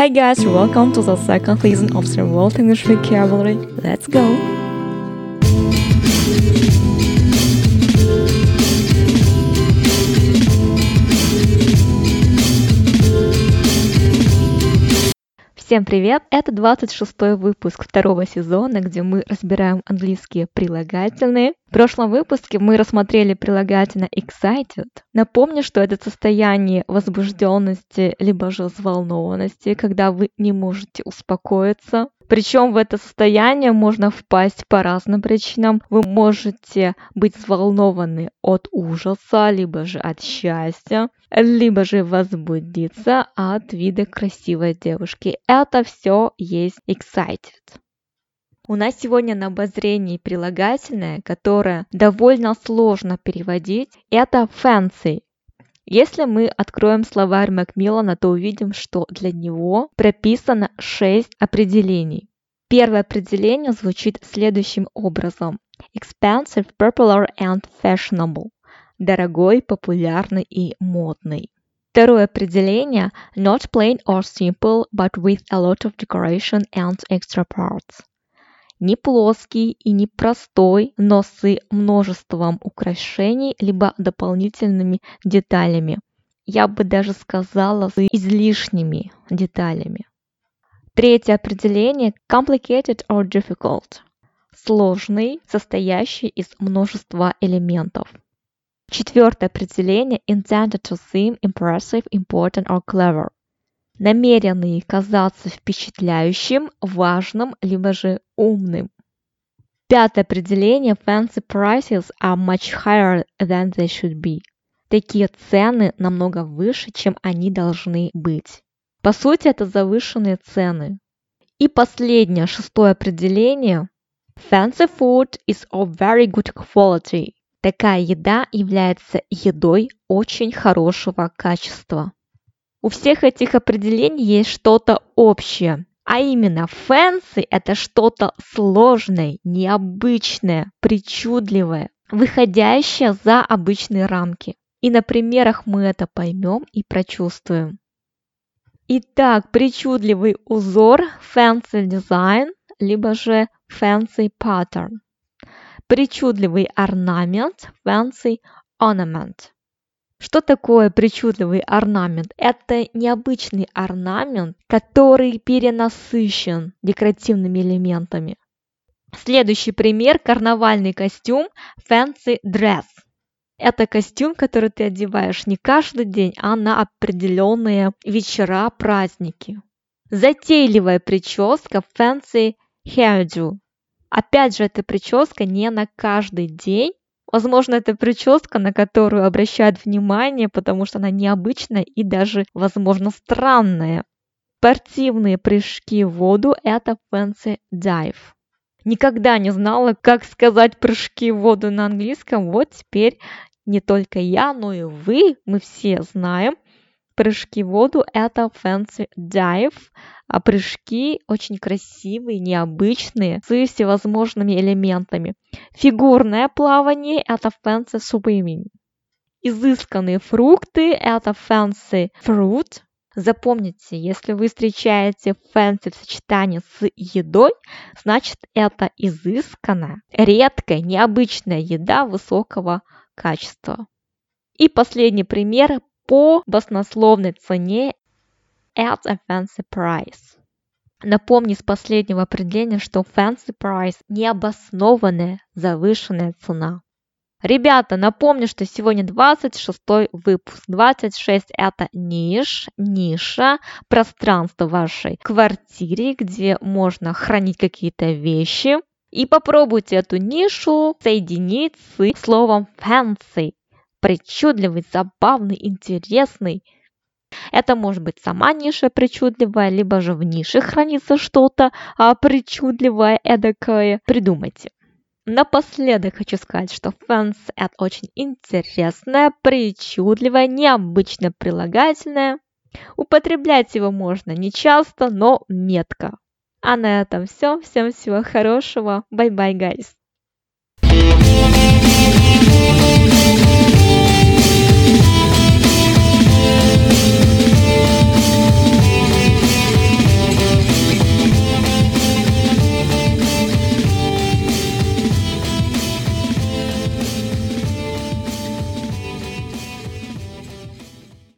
Hi guys, welcome to the second season of the World English Vocabulary. Let's go! Всем привет! Это 26 выпуск второго сезона, где мы разбираем английские прилагательные. В прошлом выпуске мы рассмотрели прилагательное excited. Напомню, что это состояние возбужденности либо же взволнованности, когда вы не можете успокоиться. Причем в это состояние можно впасть по разным причинам. Вы можете быть взволнованы от ужаса, либо же от счастья, либо же возбудиться от вида красивой девушки. Это все есть excited. У нас сегодня на обозрении прилагательное, которое довольно сложно переводить. Это fancy. Если мы откроем словарь Макмиллана, то увидим, что для него прописано 6 определений. Первое определение звучит следующим образом. Expensive, popular and fashionable. Дорогой, популярный и модный. Второе определение – not plain or simple, but with a lot of decoration and extra parts не плоский и не простой, но с множеством украшений либо дополнительными деталями. Я бы даже сказала с излишними деталями. Третье определение – complicated or difficult. Сложный, состоящий из множества элементов. Четвертое определение – intended to seem impressive, important or clever намеренный казаться впечатляющим, важным, либо же умным. Пятое определение fancy prices are much higher than they should be. Такие цены намного выше, чем они должны быть. По сути, это завышенные цены. И последнее, шестое определение. Fancy food is of very good quality. Такая еда является едой очень хорошего качества. У всех этих определений есть что-то общее. А именно, fancy – это что-то сложное, необычное, причудливое, выходящее за обычные рамки. И на примерах мы это поймем и прочувствуем. Итак, причудливый узор – fancy design, либо же fancy pattern. Причудливый орнамент – fancy ornament. Что такое причудливый орнамент? Это необычный орнамент, который перенасыщен декоративными элементами. Следующий пример – карнавальный костюм Fancy Dress. Это костюм, который ты одеваешь не каждый день, а на определенные вечера, праздники. Затейливая прическа Fancy Hairdo. Опять же, эта прическа не на каждый день, Возможно, это прическа, на которую обращают внимание, потому что она необычная и даже, возможно, странная. Спортивные прыжки в воду – это fancy dive. Никогда не знала, как сказать прыжки в воду на английском. Вот теперь не только я, но и вы, мы все знаем – прыжки в воду – это fancy dive, а прыжки очень красивые, необычные, с всевозможными элементами. Фигурное плавание – это fancy swimming. Изысканные фрукты – это fancy fruit. Запомните, если вы встречаете fancy в сочетании с едой, значит это изысканная, редкая, необычная еда высокого качества. И последний пример по баснословной цене at a fancy price. Напомни с последнего определения, что fancy price – необоснованная завышенная цена. Ребята, напомню, что сегодня 26 выпуск. 26 – это ниш, ниша, пространство вашей квартире, где можно хранить какие-то вещи. И попробуйте эту нишу соединить с словом fancy причудливый, забавный, интересный. Это может быть сама ниша причудливая, либо же в нише хранится что-то а, причудливое, эдакое. Придумайте. Напоследок хочу сказать, что fans – это очень интересное, причудливое, необычное прилагательное. Употреблять его можно не часто, но метко. А на этом все. Всем всего хорошего. Bye-bye, guys.